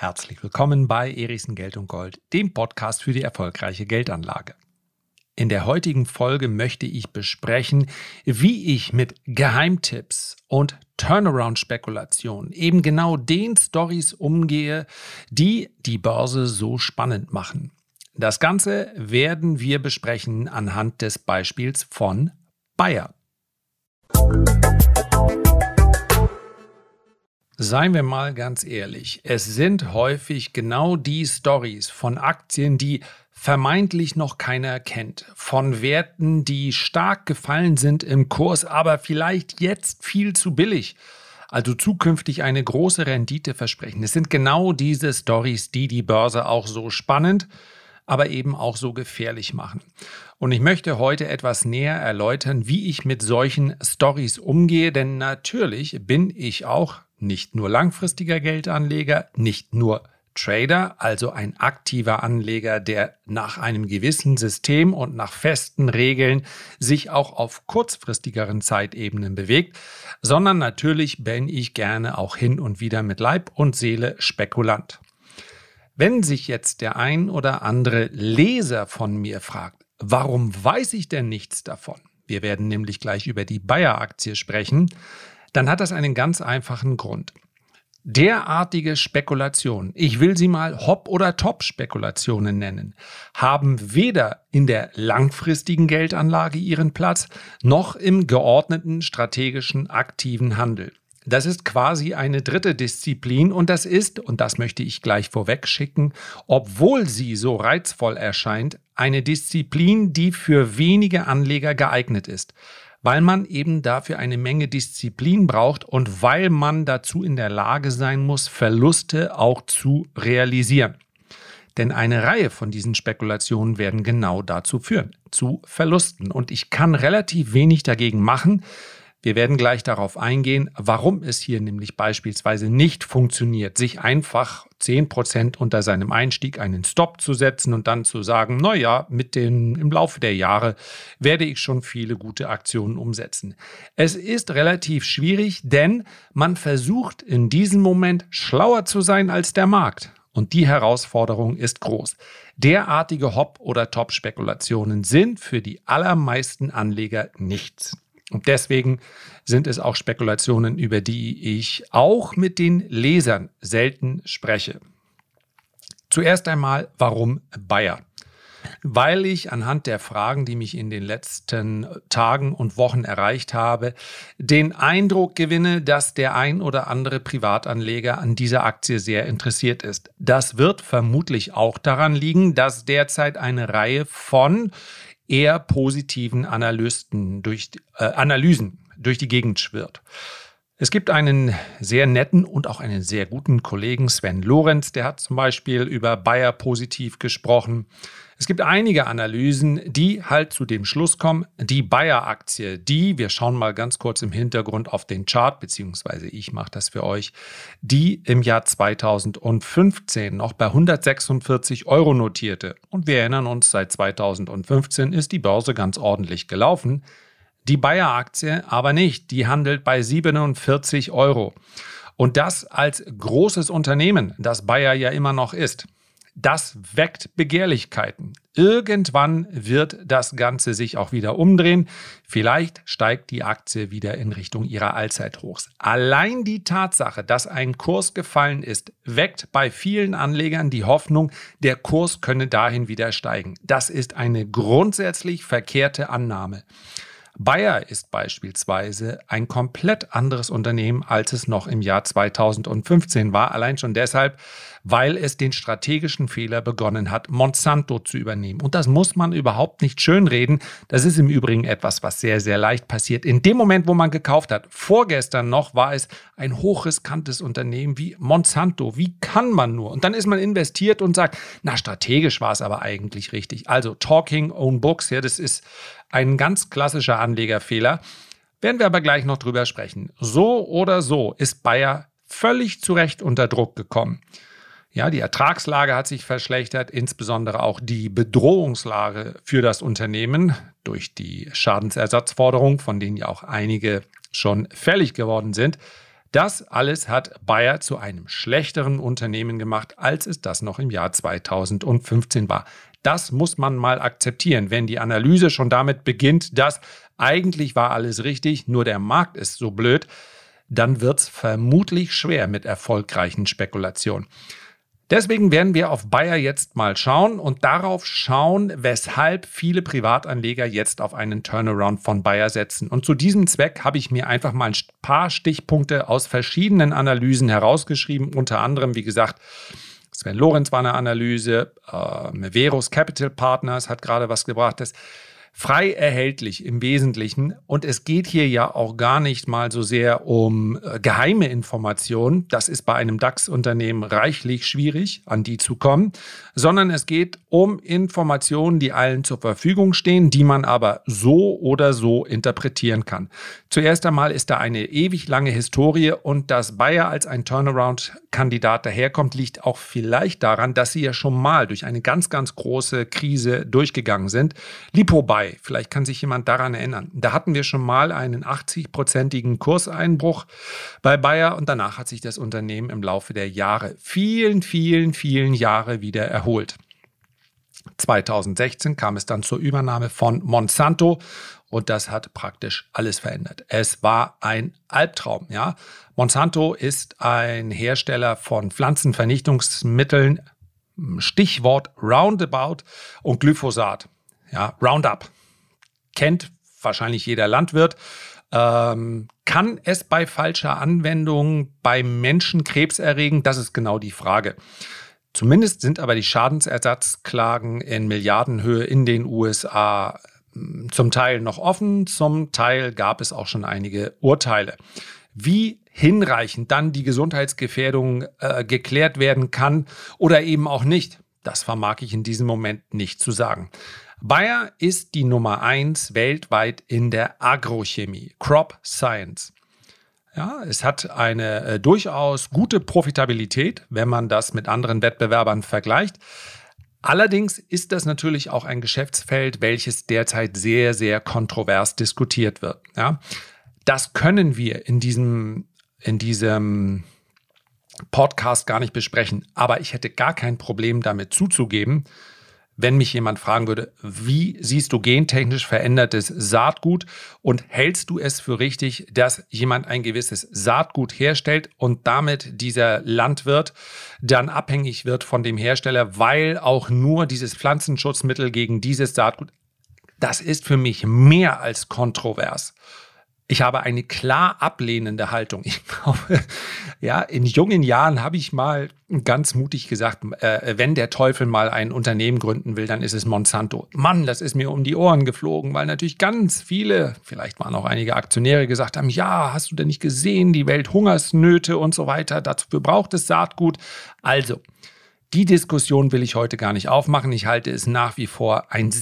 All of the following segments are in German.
Herzlich willkommen bei Erichsen Geld und Gold, dem Podcast für die erfolgreiche Geldanlage. In der heutigen Folge möchte ich besprechen, wie ich mit Geheimtipps und Turnaround-Spekulationen, eben genau den Stories umgehe, die die Börse so spannend machen. Das Ganze werden wir besprechen anhand des Beispiels von Bayer. Seien wir mal ganz ehrlich, es sind häufig genau die Stories von Aktien, die vermeintlich noch keiner kennt, von Werten, die stark gefallen sind im Kurs, aber vielleicht jetzt viel zu billig, also zukünftig eine große Rendite versprechen. Es sind genau diese Stories, die die Börse auch so spannend, aber eben auch so gefährlich machen. Und ich möchte heute etwas näher erläutern, wie ich mit solchen Stories umgehe, denn natürlich bin ich auch nicht nur langfristiger Geldanleger, nicht nur Trader, also ein aktiver Anleger, der nach einem gewissen System und nach festen Regeln sich auch auf kurzfristigeren Zeitebenen bewegt, sondern natürlich bin ich gerne auch hin und wieder mit Leib und Seele Spekulant. Wenn sich jetzt der ein oder andere Leser von mir fragt, warum weiß ich denn nichts davon? Wir werden nämlich gleich über die Bayer-Aktie sprechen. Dann hat das einen ganz einfachen Grund. Derartige Spekulationen, ich will sie mal Hop- oder Top-Spekulationen nennen, haben weder in der langfristigen Geldanlage ihren Platz, noch im geordneten strategischen aktiven Handel. Das ist quasi eine dritte Disziplin und das ist, und das möchte ich gleich vorweg schicken, obwohl sie so reizvoll erscheint, eine Disziplin, die für wenige Anleger geeignet ist weil man eben dafür eine Menge Disziplin braucht und weil man dazu in der Lage sein muss, Verluste auch zu realisieren. Denn eine Reihe von diesen Spekulationen werden genau dazu führen, zu Verlusten. Und ich kann relativ wenig dagegen machen, wir werden gleich darauf eingehen, warum es hier nämlich beispielsweise nicht funktioniert, sich einfach 10% unter seinem Einstieg einen Stop zu setzen und dann zu sagen, naja, mit den, im Laufe der Jahre werde ich schon viele gute Aktionen umsetzen. Es ist relativ schwierig, denn man versucht in diesem Moment schlauer zu sein als der Markt. Und die Herausforderung ist groß. Derartige Hop- oder Top-Spekulationen sind für die allermeisten Anleger nichts. Und deswegen sind es auch Spekulationen, über die ich auch mit den Lesern selten spreche. Zuerst einmal, warum Bayer? Weil ich anhand der Fragen, die mich in den letzten Tagen und Wochen erreicht habe, den Eindruck gewinne, dass der ein oder andere Privatanleger an dieser Aktie sehr interessiert ist. Das wird vermutlich auch daran liegen, dass derzeit eine Reihe von eher positiven Analysten durch, äh, Analysen durch die Gegend schwirrt. Es gibt einen sehr netten und auch einen sehr guten Kollegen, Sven Lorenz, der hat zum Beispiel über Bayer positiv gesprochen. Es gibt einige Analysen, die halt zu dem Schluss kommen, die Bayer-Aktie, die, wir schauen mal ganz kurz im Hintergrund auf den Chart, beziehungsweise ich mache das für euch, die im Jahr 2015 noch bei 146 Euro notierte. Und wir erinnern uns, seit 2015 ist die Börse ganz ordentlich gelaufen. Die Bayer-Aktie aber nicht, die handelt bei 47 Euro. Und das als großes Unternehmen, das Bayer ja immer noch ist. Das weckt Begehrlichkeiten. Irgendwann wird das Ganze sich auch wieder umdrehen. Vielleicht steigt die Aktie wieder in Richtung ihrer Allzeithochs. Allein die Tatsache, dass ein Kurs gefallen ist, weckt bei vielen Anlegern die Hoffnung, der Kurs könne dahin wieder steigen. Das ist eine grundsätzlich verkehrte Annahme. Bayer ist beispielsweise ein komplett anderes Unternehmen, als es noch im Jahr 2015 war. Allein schon deshalb, weil es den strategischen Fehler begonnen hat, Monsanto zu übernehmen. Und das muss man überhaupt nicht schönreden. Das ist im Übrigen etwas, was sehr, sehr leicht passiert. In dem Moment, wo man gekauft hat, vorgestern noch, war es ein hochriskantes Unternehmen wie Monsanto. Wie kann man nur? Und dann ist man investiert und sagt, na, strategisch war es aber eigentlich richtig. Also Talking Own Books, ja, das ist ein ganz klassischer Anlegerfehler. Werden wir aber gleich noch drüber sprechen. So oder so ist Bayer völlig zu Recht unter Druck gekommen. Ja, die Ertragslage hat sich verschlechtert, insbesondere auch die Bedrohungslage für das Unternehmen durch die Schadensersatzforderung, von denen ja auch einige schon fällig geworden sind. Das alles hat Bayer zu einem schlechteren Unternehmen gemacht, als es das noch im Jahr 2015 war. Das muss man mal akzeptieren, wenn die Analyse schon damit beginnt, dass eigentlich war alles richtig, nur der Markt ist so blöd, dann wird es vermutlich schwer mit erfolgreichen Spekulationen. Deswegen werden wir auf Bayer jetzt mal schauen und darauf schauen, weshalb viele Privatanleger jetzt auf einen Turnaround von Bayer setzen. Und zu diesem Zweck habe ich mir einfach mal ein paar Stichpunkte aus verschiedenen Analysen herausgeschrieben. Unter anderem, wie gesagt, Sven Lorenz war eine Analyse, äh, Meveros Capital Partners hat gerade was gebracht. Das frei erhältlich im Wesentlichen. Und es geht hier ja auch gar nicht mal so sehr um äh, geheime Informationen. Das ist bei einem DAX-Unternehmen reichlich schwierig, an die zu kommen, sondern es geht um Informationen, die allen zur Verfügung stehen, die man aber so oder so interpretieren kann. Zuerst einmal ist da eine ewig lange Historie und dass Bayer als ein Turnaround-Kandidat daherkommt, liegt auch vielleicht daran, dass sie ja schon mal durch eine ganz, ganz große Krise durchgegangen sind. Lipo Bayer 2. Vielleicht kann sich jemand daran erinnern. Da hatten wir schon mal einen 80-prozentigen Kurseinbruch bei Bayer und danach hat sich das Unternehmen im Laufe der Jahre, vielen, vielen, vielen Jahre wieder erholt. 2016 kam es dann zur Übernahme von Monsanto und das hat praktisch alles verändert. Es war ein Albtraum, ja. Monsanto ist ein Hersteller von Pflanzenvernichtungsmitteln, Stichwort Roundabout und Glyphosat. Ja, Roundup kennt wahrscheinlich jeder Landwirt. Ähm, kann es bei falscher Anwendung beim Menschen Krebs erregen? Das ist genau die Frage. Zumindest sind aber die Schadensersatzklagen in Milliardenhöhe in den USA hm, zum Teil noch offen, zum Teil gab es auch schon einige Urteile. Wie hinreichend dann die Gesundheitsgefährdung äh, geklärt werden kann oder eben auch nicht, das vermag ich in diesem Moment nicht zu sagen. Bayer ist die Nummer eins weltweit in der Agrochemie, Crop Science. Ja, es hat eine äh, durchaus gute Profitabilität, wenn man das mit anderen Wettbewerbern vergleicht. Allerdings ist das natürlich auch ein Geschäftsfeld, welches derzeit sehr, sehr kontrovers diskutiert wird. Ja, das können wir in diesem, in diesem Podcast gar nicht besprechen, aber ich hätte gar kein Problem damit zuzugeben, wenn mich jemand fragen würde, wie siehst du gentechnisch verändertes Saatgut und hältst du es für richtig, dass jemand ein gewisses Saatgut herstellt und damit dieser Landwirt dann abhängig wird von dem Hersteller, weil auch nur dieses Pflanzenschutzmittel gegen dieses Saatgut, das ist für mich mehr als kontrovers. Ich habe eine klar ablehnende Haltung. Ich glaube, ja, in jungen Jahren habe ich mal ganz mutig gesagt, äh, wenn der Teufel mal ein Unternehmen gründen will, dann ist es Monsanto. Mann, das ist mir um die Ohren geflogen, weil natürlich ganz viele, vielleicht waren auch einige Aktionäre gesagt haben, ja, hast du denn nicht gesehen, die Welthungersnöte und so weiter, dafür braucht es Saatgut. Also, die Diskussion will ich heute gar nicht aufmachen. Ich halte es nach wie vor ein,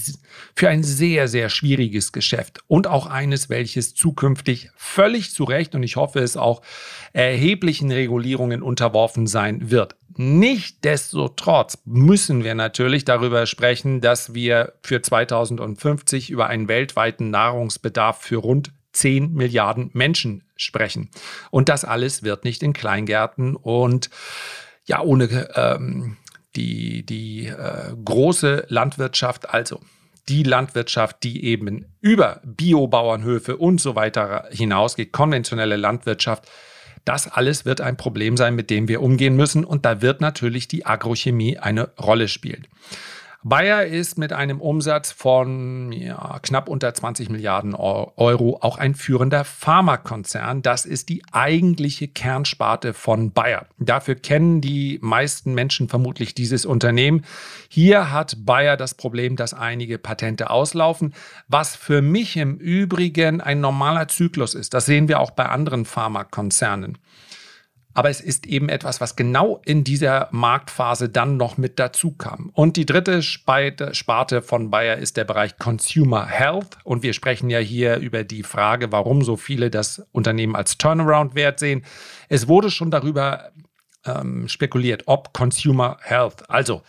für ein sehr, sehr schwieriges Geschäft und auch eines, welches zukünftig völlig zu Recht und ich hoffe es auch erheblichen Regulierungen unterworfen sein wird. Nichtsdestotrotz müssen wir natürlich darüber sprechen, dass wir für 2050 über einen weltweiten Nahrungsbedarf für rund 10 Milliarden Menschen sprechen. Und das alles wird nicht in Kleingärten und ja, ohne ähm, die, die äh, große Landwirtschaft, also die Landwirtschaft, die eben über Biobauernhöfe und so weiter hinausgeht, konventionelle Landwirtschaft, das alles wird ein Problem sein, mit dem wir umgehen müssen. Und da wird natürlich die Agrochemie eine Rolle spielen. Bayer ist mit einem Umsatz von ja, knapp unter 20 Milliarden Euro auch ein führender Pharmakonzern. Das ist die eigentliche Kernsparte von Bayer. Dafür kennen die meisten Menschen vermutlich dieses Unternehmen. Hier hat Bayer das Problem, dass einige Patente auslaufen, was für mich im Übrigen ein normaler Zyklus ist. Das sehen wir auch bei anderen Pharmakonzernen aber es ist eben etwas, was genau in dieser Marktphase dann noch mit dazu kam. Und die dritte Sparte von Bayer ist der Bereich Consumer Health. Und wir sprechen ja hier über die Frage, warum so viele das Unternehmen als Turnaround-Wert sehen. Es wurde schon darüber ähm, spekuliert, ob Consumer Health, also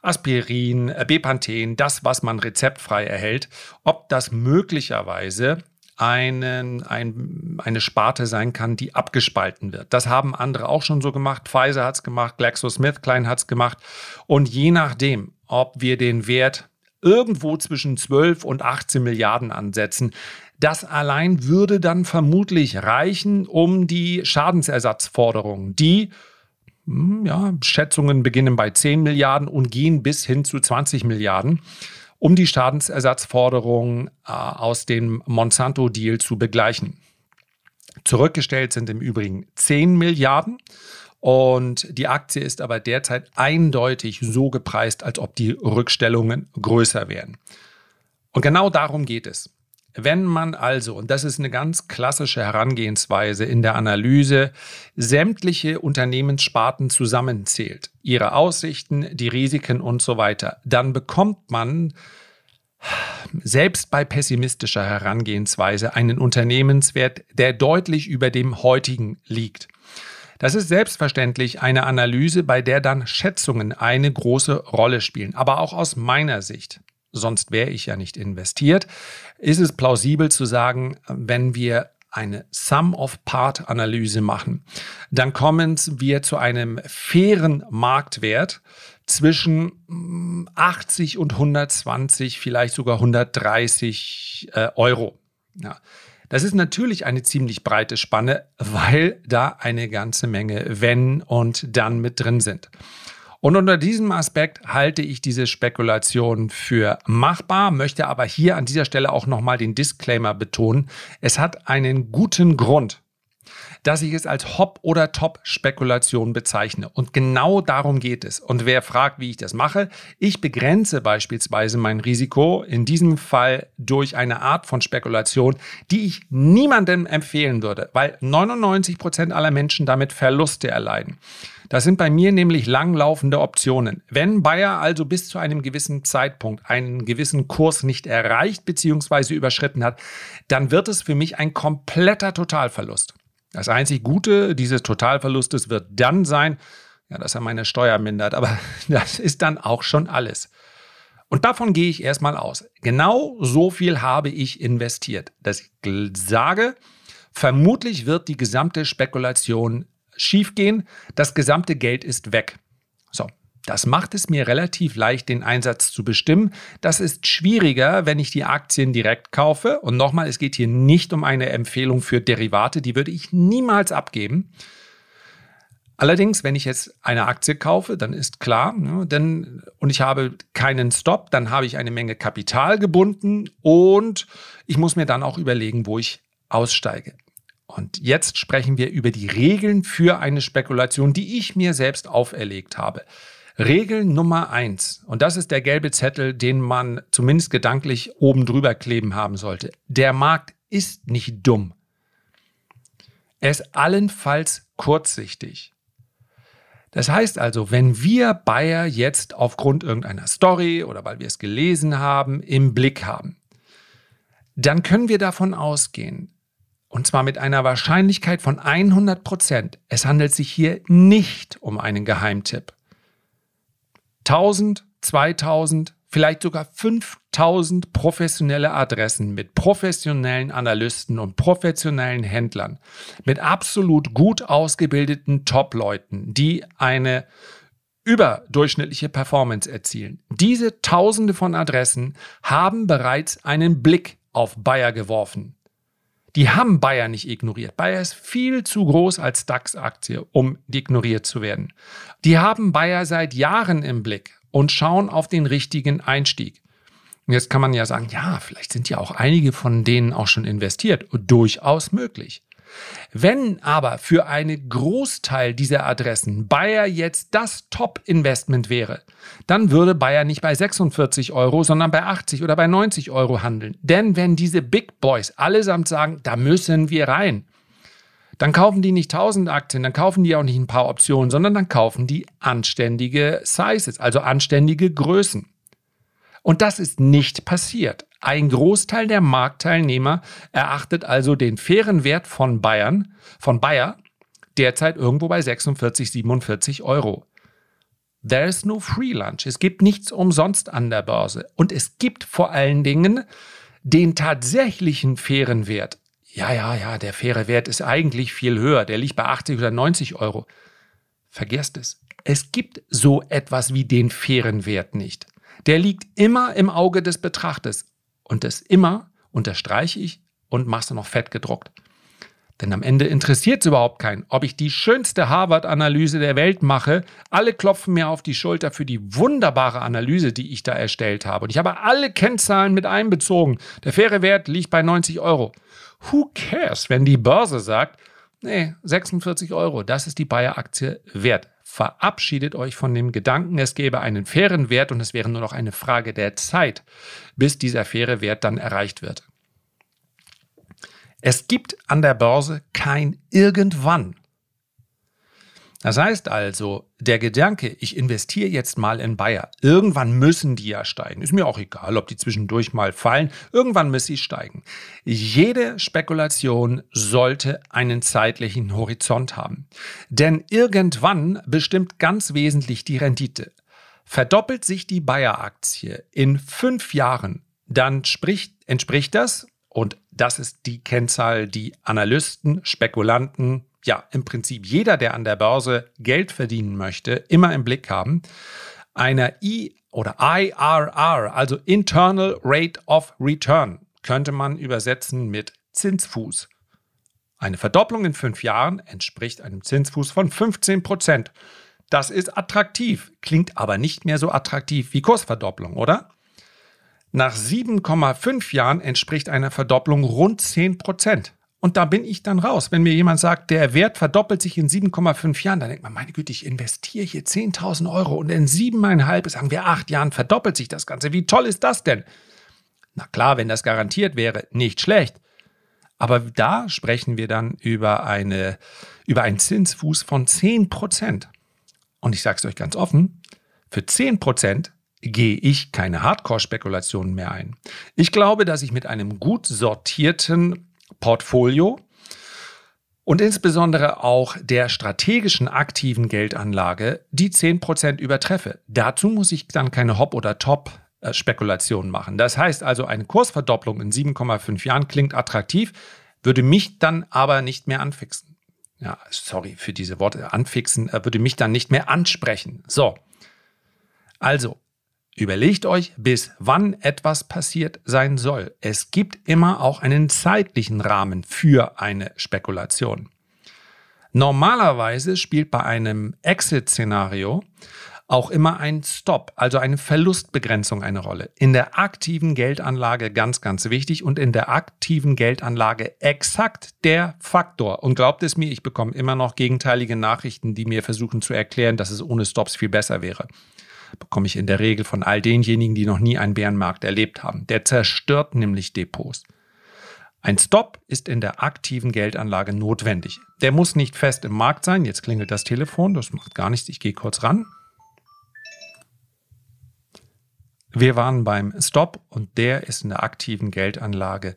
Aspirin, Bepanthen, das, was man rezeptfrei erhält, ob das möglicherweise einen, ein, eine Sparte sein kann, die abgespalten wird. Das haben andere auch schon so gemacht. Pfizer hat es gemacht, GlaxoSmithKline hat es gemacht. Und je nachdem, ob wir den Wert irgendwo zwischen 12 und 18 Milliarden ansetzen, das allein würde dann vermutlich reichen, um die Schadensersatzforderungen, die hm, ja, Schätzungen beginnen bei 10 Milliarden und gehen bis hin zu 20 Milliarden, um die Schadensersatzforderungen äh, aus dem Monsanto-Deal zu begleichen. Zurückgestellt sind im Übrigen 10 Milliarden und die Aktie ist aber derzeit eindeutig so gepreist, als ob die Rückstellungen größer wären. Und genau darum geht es. Wenn man also, und das ist eine ganz klassische Herangehensweise in der Analyse, sämtliche Unternehmenssparten zusammenzählt, ihre Aussichten, die Risiken und so weiter, dann bekommt man selbst bei pessimistischer Herangehensweise einen Unternehmenswert, der deutlich über dem heutigen liegt. Das ist selbstverständlich eine Analyse, bei der dann Schätzungen eine große Rolle spielen, aber auch aus meiner Sicht sonst wäre ich ja nicht investiert, ist es plausibel zu sagen, wenn wir eine Sum-of-Part-Analyse machen, dann kommen wir zu einem fairen Marktwert zwischen 80 mm, und 120, vielleicht sogar 130 äh, Euro. Ja. Das ist natürlich eine ziemlich breite Spanne, weil da eine ganze Menge Wenn und Dann mit drin sind. Und unter diesem Aspekt halte ich diese Spekulation für machbar, möchte aber hier an dieser Stelle auch nochmal den Disclaimer betonen. Es hat einen guten Grund, dass ich es als Hop- oder Top-Spekulation bezeichne. Und genau darum geht es. Und wer fragt, wie ich das mache, ich begrenze beispielsweise mein Risiko, in diesem Fall durch eine Art von Spekulation, die ich niemandem empfehlen würde, weil 99 Prozent aller Menschen damit Verluste erleiden. Das sind bei mir nämlich langlaufende Optionen. Wenn Bayer also bis zu einem gewissen Zeitpunkt einen gewissen Kurs nicht erreicht bzw. überschritten hat, dann wird es für mich ein kompletter Totalverlust. Das einzig Gute dieses Totalverlustes wird dann sein, ja, dass er meine Steuer mindert, aber das ist dann auch schon alles. Und davon gehe ich erstmal aus. Genau so viel habe ich investiert, dass ich sage, vermutlich wird die gesamte Spekulation schiefgehen, das gesamte Geld ist weg. So, das macht es mir relativ leicht, den Einsatz zu bestimmen. Das ist schwieriger, wenn ich die Aktien direkt kaufe. Und nochmal, es geht hier nicht um eine Empfehlung für Derivate, die würde ich niemals abgeben. Allerdings, wenn ich jetzt eine Aktie kaufe, dann ist klar, ne, denn, und ich habe keinen Stop, dann habe ich eine Menge Kapital gebunden und ich muss mir dann auch überlegen, wo ich aussteige. Und jetzt sprechen wir über die Regeln für eine Spekulation, die ich mir selbst auferlegt habe. Regel Nummer eins, und das ist der gelbe Zettel, den man zumindest gedanklich oben drüber kleben haben sollte. Der Markt ist nicht dumm. Er ist allenfalls kurzsichtig. Das heißt also, wenn wir Bayer jetzt aufgrund irgendeiner Story oder weil wir es gelesen haben, im Blick haben, dann können wir davon ausgehen, und zwar mit einer Wahrscheinlichkeit von 100 Prozent. Es handelt sich hier nicht um einen Geheimtipp. 1000, 2000, vielleicht sogar 5000 professionelle Adressen mit professionellen Analysten und professionellen Händlern, mit absolut gut ausgebildeten Top-Leuten, die eine überdurchschnittliche Performance erzielen. Diese Tausende von Adressen haben bereits einen Blick auf Bayer geworfen. Die haben Bayer nicht ignoriert. Bayer ist viel zu groß als DAX-Aktie, um ignoriert zu werden. Die haben Bayer seit Jahren im Blick und schauen auf den richtigen Einstieg. Jetzt kann man ja sagen, ja, vielleicht sind ja auch einige von denen auch schon investiert. Durchaus möglich. Wenn aber für einen Großteil dieser Adressen Bayer jetzt das Top-Investment wäre, dann würde Bayer nicht bei 46 Euro, sondern bei 80 oder bei 90 Euro handeln. Denn wenn diese Big Boys allesamt sagen, da müssen wir rein, dann kaufen die nicht 1000 Aktien, dann kaufen die auch nicht ein paar Optionen, sondern dann kaufen die anständige Sizes, also anständige Größen. Und das ist nicht passiert. Ein Großteil der Marktteilnehmer erachtet also den fairen Wert von Bayern, von Bayer, derzeit irgendwo bei 46, 47 Euro. There is no free lunch. Es gibt nichts umsonst an der Börse. Und es gibt vor allen Dingen den tatsächlichen fairen Wert, ja, ja, ja, der faire Wert ist eigentlich viel höher, der liegt bei 80 oder 90 Euro. Vergesst es. Es gibt so etwas wie den fairen Wert nicht. Der liegt immer im Auge des Betrachters. Und das immer unterstreiche ich und machst du noch fett gedruckt. Denn am Ende interessiert es überhaupt keinen, ob ich die schönste Harvard-Analyse der Welt mache. Alle klopfen mir auf die Schulter für die wunderbare Analyse, die ich da erstellt habe. Und ich habe alle Kennzahlen mit einbezogen. Der faire Wert liegt bei 90 Euro. Who cares, wenn die Börse sagt, nee, 46 Euro, das ist die Bayer-Aktie wert. Verabschiedet euch von dem Gedanken, es gäbe einen fairen Wert und es wäre nur noch eine Frage der Zeit, bis dieser faire Wert dann erreicht wird. Es gibt an der Börse kein Irgendwann. Das heißt also, der Gedanke, ich investiere jetzt mal in Bayer, irgendwann müssen die ja steigen. Ist mir auch egal, ob die zwischendurch mal fallen, irgendwann müssen sie steigen. Jede Spekulation sollte einen zeitlichen Horizont haben. Denn irgendwann bestimmt ganz wesentlich die Rendite. Verdoppelt sich die Bayer-Aktie in fünf Jahren, dann spricht, entspricht das, und das ist die Kennzahl, die Analysten, Spekulanten, ja, im Prinzip jeder, der an der Börse Geld verdienen möchte, immer im Blick haben, einer I oder IRR, also Internal Rate of Return, könnte man übersetzen mit Zinsfuß. Eine Verdopplung in fünf Jahren entspricht einem Zinsfuß von 15 Prozent. Das ist attraktiv, klingt aber nicht mehr so attraktiv wie Kursverdopplung, oder? Nach 7,5 Jahren entspricht einer Verdopplung rund 10 Prozent. Und da bin ich dann raus. Wenn mir jemand sagt, der Wert verdoppelt sich in 7,5 Jahren, dann denkt man, meine Güte, ich investiere hier 10.000 Euro und in siebeneinhalb, sagen wir acht Jahren, verdoppelt sich das Ganze. Wie toll ist das denn? Na klar, wenn das garantiert wäre, nicht schlecht. Aber da sprechen wir dann über, eine, über einen Zinsfuß von 10 Prozent. Und ich sage es euch ganz offen, für 10 Prozent gehe ich keine Hardcore-Spekulationen mehr ein. Ich glaube, dass ich mit einem gut sortierten Portfolio und insbesondere auch der strategischen aktiven Geldanlage die 10% übertreffe. Dazu muss ich dann keine Hop- oder Top-Spekulationen machen. Das heißt also, eine Kursverdopplung in 7,5 Jahren klingt attraktiv, würde mich dann aber nicht mehr anfixen. Ja, sorry für diese Worte. Anfixen äh, würde mich dann nicht mehr ansprechen. So. Also, Überlegt euch, bis wann etwas passiert sein soll. Es gibt immer auch einen zeitlichen Rahmen für eine Spekulation. Normalerweise spielt bei einem Exit-Szenario auch immer ein Stop, also eine Verlustbegrenzung eine Rolle. In der aktiven Geldanlage ganz, ganz wichtig und in der aktiven Geldanlage exakt der Faktor. Und glaubt es mir, ich bekomme immer noch gegenteilige Nachrichten, die mir versuchen zu erklären, dass es ohne Stops viel besser wäre bekomme ich in der Regel von all denjenigen, die noch nie einen Bärenmarkt erlebt haben. Der zerstört nämlich Depots. Ein Stop ist in der aktiven Geldanlage notwendig. Der muss nicht fest im Markt sein. Jetzt klingelt das Telefon, das macht gar nichts. Ich gehe kurz ran. Wir waren beim Stop und der ist in der aktiven Geldanlage,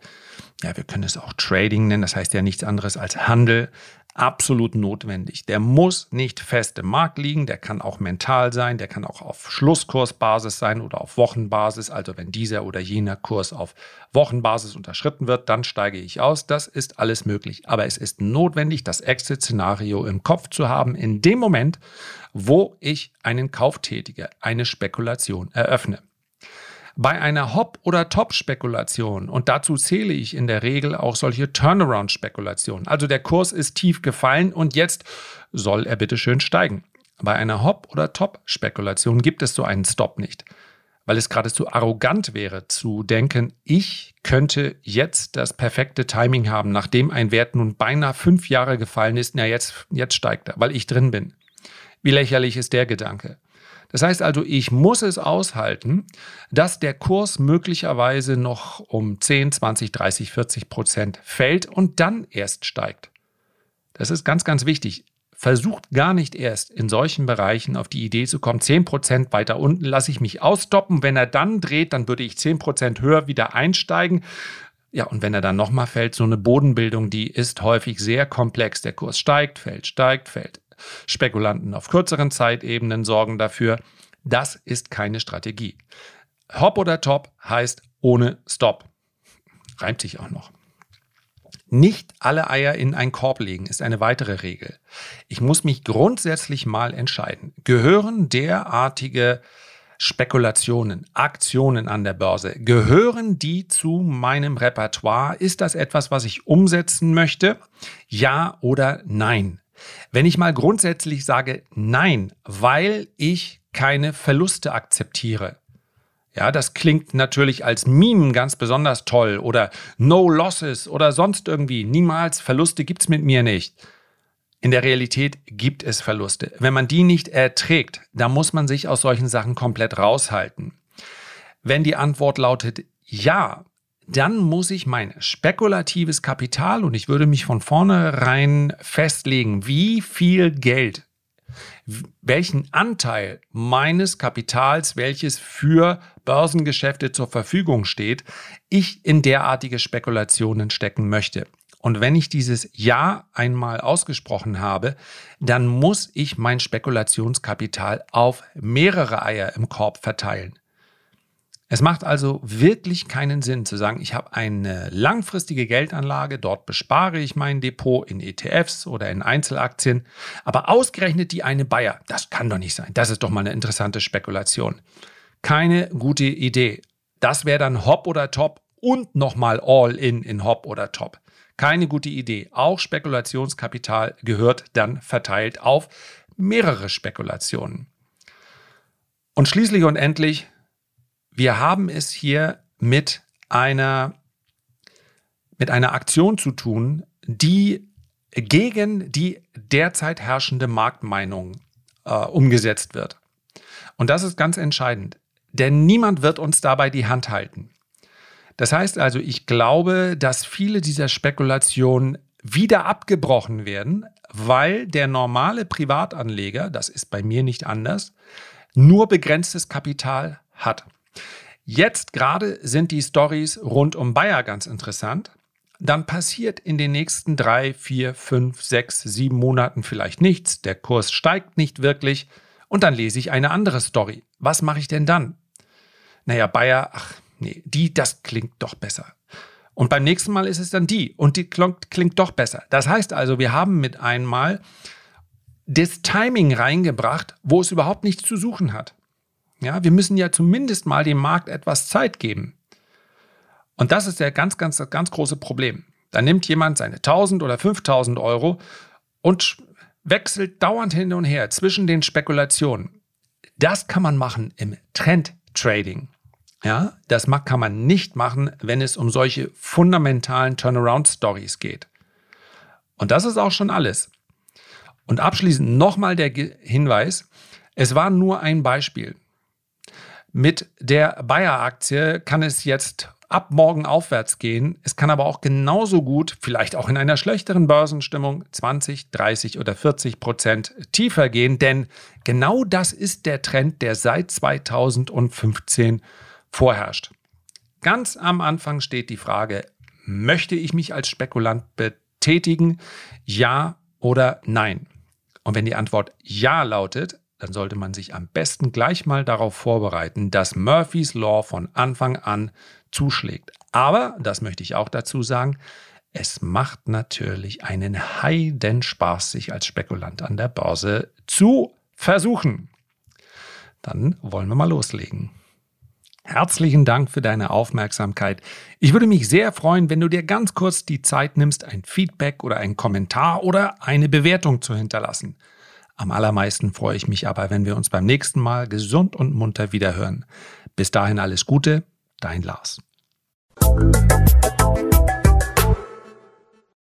ja, wir können es auch Trading nennen, das heißt ja nichts anderes als Handel absolut notwendig. Der muss nicht fest im Markt liegen, der kann auch mental sein, der kann auch auf Schlusskursbasis sein oder auf Wochenbasis. Also wenn dieser oder jener Kurs auf Wochenbasis unterschritten wird, dann steige ich aus. Das ist alles möglich. Aber es ist notwendig, das Exit-Szenario im Kopf zu haben, in dem Moment, wo ich einen Kauf tätige, eine Spekulation eröffne. Bei einer Hop- oder Top-Spekulation, und dazu zähle ich in der Regel auch solche Turnaround-Spekulationen, also der Kurs ist tief gefallen und jetzt soll er bitte schön steigen. Bei einer Hop- oder Top-Spekulation gibt es so einen Stop nicht, weil es geradezu arrogant wäre zu denken, ich könnte jetzt das perfekte Timing haben, nachdem ein Wert nun beinahe fünf Jahre gefallen ist, na jetzt, jetzt steigt er, weil ich drin bin. Wie lächerlich ist der Gedanke? Das heißt also, ich muss es aushalten, dass der Kurs möglicherweise noch um 10, 20, 30, 40 Prozent fällt und dann erst steigt. Das ist ganz, ganz wichtig. Versucht gar nicht erst in solchen Bereichen auf die Idee zu kommen, 10 Prozent weiter unten lasse ich mich ausstoppen. Wenn er dann dreht, dann würde ich 10 Prozent höher wieder einsteigen. Ja, und wenn er dann nochmal fällt, so eine Bodenbildung, die ist häufig sehr komplex. Der Kurs steigt, fällt, steigt, fällt. Spekulanten auf kürzeren Zeitebenen sorgen dafür. Das ist keine Strategie. Hop oder Top heißt ohne Stop. Reimt sich auch noch. Nicht alle Eier in einen Korb legen ist eine weitere Regel. Ich muss mich grundsätzlich mal entscheiden. Gehören derartige Spekulationen, Aktionen an der Börse, gehören die zu meinem Repertoire? Ist das etwas, was ich umsetzen möchte? Ja oder nein? Wenn ich mal grundsätzlich sage nein, weil ich keine Verluste akzeptiere, ja, das klingt natürlich als Meme ganz besonders toll oder No Losses oder sonst irgendwie. Niemals Verluste gibt's mit mir nicht. In der Realität gibt es Verluste. Wenn man die nicht erträgt, dann muss man sich aus solchen Sachen komplett raushalten. Wenn die Antwort lautet ja, dann muss ich mein spekulatives Kapital und ich würde mich von vornherein festlegen, wie viel Geld welchen Anteil meines Kapitals, welches für Börsengeschäfte zur Verfügung steht, ich in derartige Spekulationen stecken möchte. Und wenn ich dieses Ja einmal ausgesprochen habe, dann muss ich mein Spekulationskapital auf mehrere Eier im Korb verteilen. Es macht also wirklich keinen Sinn zu sagen, ich habe eine langfristige Geldanlage, dort bespare ich mein Depot in ETFs oder in Einzelaktien, aber ausgerechnet die eine Bayer, das kann doch nicht sein. Das ist doch mal eine interessante Spekulation. Keine gute Idee. Das wäre dann Hop oder Top und nochmal All-in in Hop oder Top. Keine gute Idee. Auch Spekulationskapital gehört dann verteilt auf mehrere Spekulationen. Und schließlich und endlich wir haben es hier mit einer, mit einer Aktion zu tun, die gegen die derzeit herrschende Marktmeinung äh, umgesetzt wird. Und das ist ganz entscheidend, denn niemand wird uns dabei die Hand halten. Das heißt also, ich glaube, dass viele dieser Spekulationen wieder abgebrochen werden, weil der normale Privatanleger, das ist bei mir nicht anders, nur begrenztes Kapital hat. Jetzt gerade sind die Stories rund um Bayer ganz interessant. Dann passiert in den nächsten drei, vier, fünf, sechs, sieben Monaten vielleicht nichts. Der Kurs steigt nicht wirklich. Und dann lese ich eine andere Story. Was mache ich denn dann? Naja, Bayer, ach nee, die, das klingt doch besser. Und beim nächsten Mal ist es dann die und die klingt, klingt doch besser. Das heißt also, wir haben mit einmal das Timing reingebracht, wo es überhaupt nichts zu suchen hat. Ja, wir müssen ja zumindest mal dem Markt etwas Zeit geben. Und das ist der ganz, ganz, ganz große Problem. Da nimmt jemand seine 1000 oder 5000 Euro und wechselt dauernd hin und her zwischen den Spekulationen. Das kann man machen im Trend-Trading. Ja, das kann man nicht machen, wenn es um solche fundamentalen Turnaround-Stories geht. Und das ist auch schon alles. Und abschließend nochmal der Hinweis, es war nur ein Beispiel. Mit der Bayer-Aktie kann es jetzt ab morgen aufwärts gehen. Es kann aber auch genauso gut, vielleicht auch in einer schlechteren Börsenstimmung, 20, 30 oder 40 Prozent tiefer gehen. Denn genau das ist der Trend, der seit 2015 vorherrscht. Ganz am Anfang steht die Frage, möchte ich mich als Spekulant betätigen? Ja oder nein? Und wenn die Antwort Ja lautet, dann sollte man sich am besten gleich mal darauf vorbereiten, dass Murphys Law von Anfang an zuschlägt. Aber, das möchte ich auch dazu sagen, es macht natürlich einen heiden Spaß, sich als Spekulant an der Börse zu versuchen. Dann wollen wir mal loslegen. Herzlichen Dank für deine Aufmerksamkeit. Ich würde mich sehr freuen, wenn du dir ganz kurz die Zeit nimmst, ein Feedback oder einen Kommentar oder eine Bewertung zu hinterlassen. Am allermeisten freue ich mich aber, wenn wir uns beim nächsten Mal gesund und munter wiederhören. Bis dahin alles Gute, dein Lars.